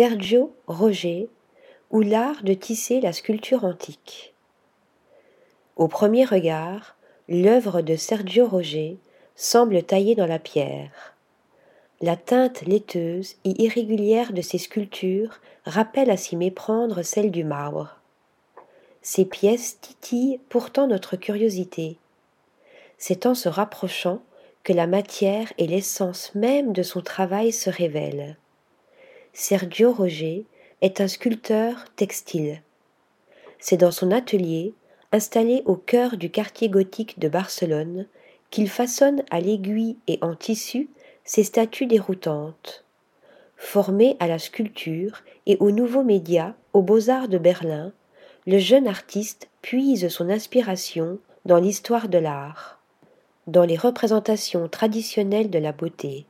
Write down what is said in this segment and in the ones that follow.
Sergio Roger ou l'art de tisser la sculpture antique. Au premier regard, l'œuvre de Sergio Roger semble taillée dans la pierre. La teinte laiteuse et irrégulière de ses sculptures rappelle à s'y méprendre celle du marbre. Ces pièces titillent pourtant notre curiosité. C'est en se rapprochant que la matière et l'essence même de son travail se révèlent. Sergio Roger est un sculpteur textile. C'est dans son atelier, installé au cœur du quartier gothique de Barcelone, qu'il façonne à l'aiguille et en tissu ses statues déroutantes. Formé à la sculpture et aux nouveaux médias aux beaux-arts de Berlin, le jeune artiste puise son inspiration dans l'histoire de l'art, dans les représentations traditionnelles de la beauté.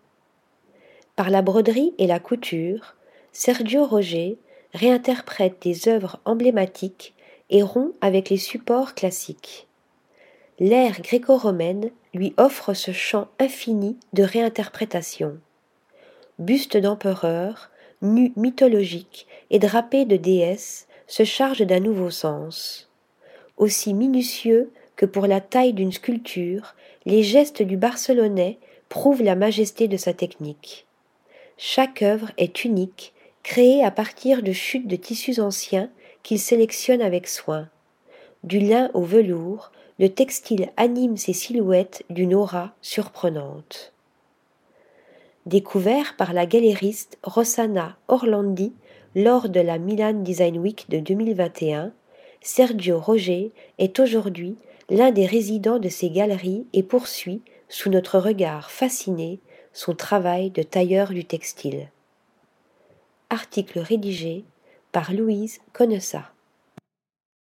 Par la broderie et la couture, Sergio Roger réinterprète des œuvres emblématiques et rompt avec les supports classiques. L'ère gréco-romaine lui offre ce champ infini de réinterprétation. Bustes d'empereurs, nus mythologiques et drapés de déesses se chargent d'un nouveau sens. Aussi minutieux que pour la taille d'une sculpture, les gestes du Barcelonais prouvent la majesté de sa technique. Chaque œuvre est unique créé à partir de chutes de tissus anciens qu'il sélectionne avec soin. Du lin au velours, le textile anime ses silhouettes d'une aura surprenante. Découvert par la galériste Rossana Orlandi lors de la Milan Design Week de 2021, Sergio Roger est aujourd'hui l'un des résidents de ces galeries et poursuit, sous notre regard fasciné, son travail de tailleur du textile. Article rédigé par Louise Connessat.